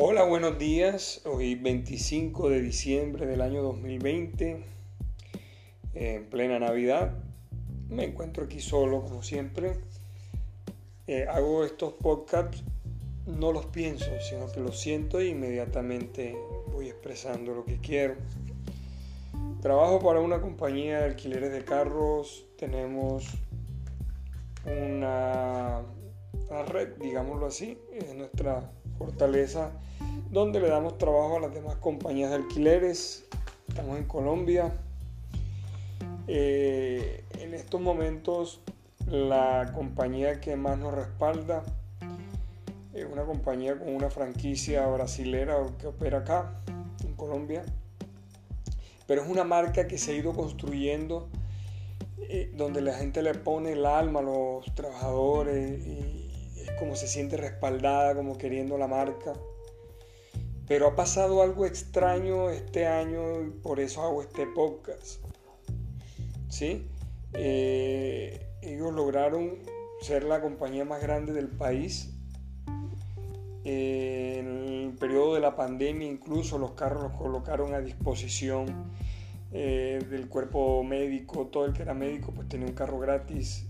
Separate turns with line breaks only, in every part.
Hola, buenos días. Hoy 25 de diciembre del año 2020, en plena Navidad. Me encuentro aquí solo, como siempre. Eh, hago estos podcasts, no los pienso, sino que los siento e inmediatamente voy expresando lo que quiero. Trabajo para una compañía de alquileres de carros. Tenemos una, una red, digámoslo así, es nuestra fortaleza, donde le damos trabajo a las demás compañías de alquileres. Estamos en Colombia. Eh, en estos momentos la compañía que más nos respalda es una compañía con una franquicia brasilera que opera acá en Colombia. Pero es una marca que se ha ido construyendo eh, donde la gente le pone el alma a los trabajadores como se siente respaldada, como queriendo la marca. Pero ha pasado algo extraño este año por eso hago este podcast. ¿Sí? Eh, ellos lograron ser la compañía más grande del país. Eh, en el periodo de la pandemia incluso los carros los colocaron a disposición eh, del cuerpo médico. Todo el que era médico pues tenía un carro gratis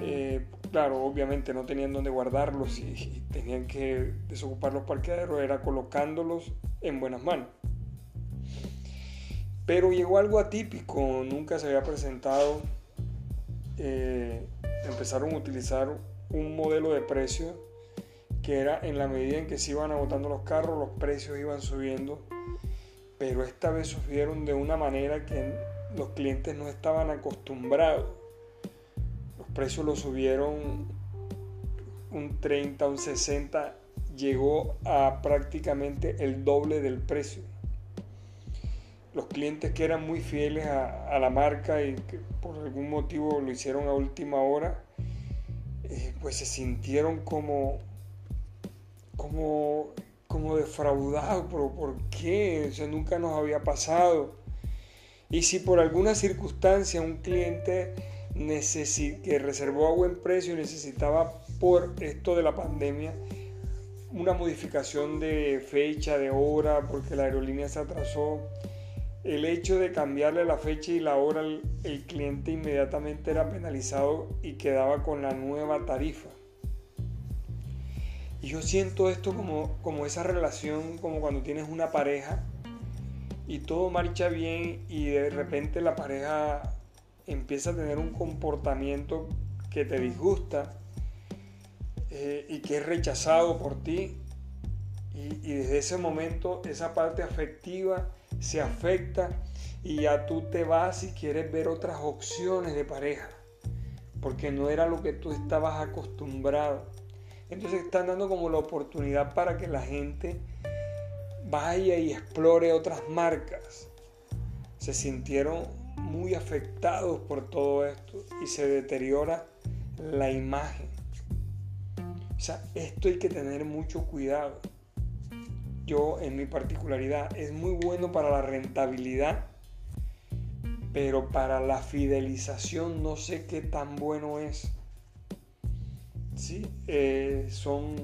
eh, claro, obviamente no tenían dónde guardarlos y, tenían que desocupar los parqueaderos, era colocándolos en buenas manos. Pero llegó algo atípico, nunca se había presentado. Eh, empezaron a utilizar un modelo de precio que era en la medida en que se iban agotando los carros, los precios iban subiendo, pero esta vez subieron de una manera que los clientes no estaban acostumbrados precios lo subieron un 30, un 60, llegó a prácticamente el doble del precio. Los clientes que eran muy fieles a, la marca y que por algún motivo lo hicieron a última hora, eh, pues se sintieron como, como, como defraudados. ¿Pero ¿Por qué? Eso nunca nos había pasado. Y si por alguna circunstancia un cliente que reservó a buen precio necesitaba por esto de la pandemia una modificación de fecha, de hora, porque la aerolínea se atrasó. El hecho de cambiarle la fecha y la hora, el, cliente inmediatamente era penalizado y quedaba con la nueva tarifa. Y yo siento esto como, como esa relación, como cuando tienes una pareja y todo marcha bien y de repente la pareja empieza a tener un comportamiento que te disgusta eh, y que es rechazado por ti. Y, desde ese momento esa parte afectiva se afecta y ya tú te vas y quieres ver otras opciones de pareja, porque no era lo que tú estabas acostumbrado. Entonces están dando como la oportunidad para que la gente vaya y explore otras marcas. Se sintieron muy afectados por todo esto y se deteriora la imagen. O sea, esto hay que tener mucho cuidado. Yo, en mi particularidad, es muy bueno para la rentabilidad, pero para la fidelización no sé qué tan bueno es. Sí, eh, son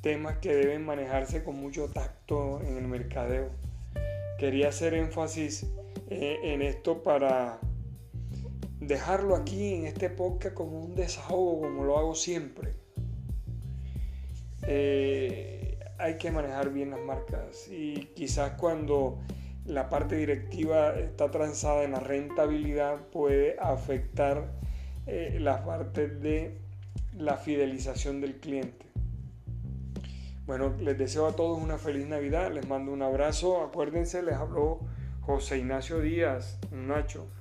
temas que deben manejarse con mucho tacto en el mercadeo. Quería hacer énfasis eh, en esto para dejarlo aquí en este podcast como un desahogo, como lo hago siempre. Eh, hay que manejar bien las marcas y quizás cuando la parte directiva está transada en la rentabilidad puede afectar eh, la parte de la fidelización del cliente. Bueno, les deseo a todos una feliz Navidad, les mando un abrazo, acuérdense, les habló José Ignacio Díaz, Nacho.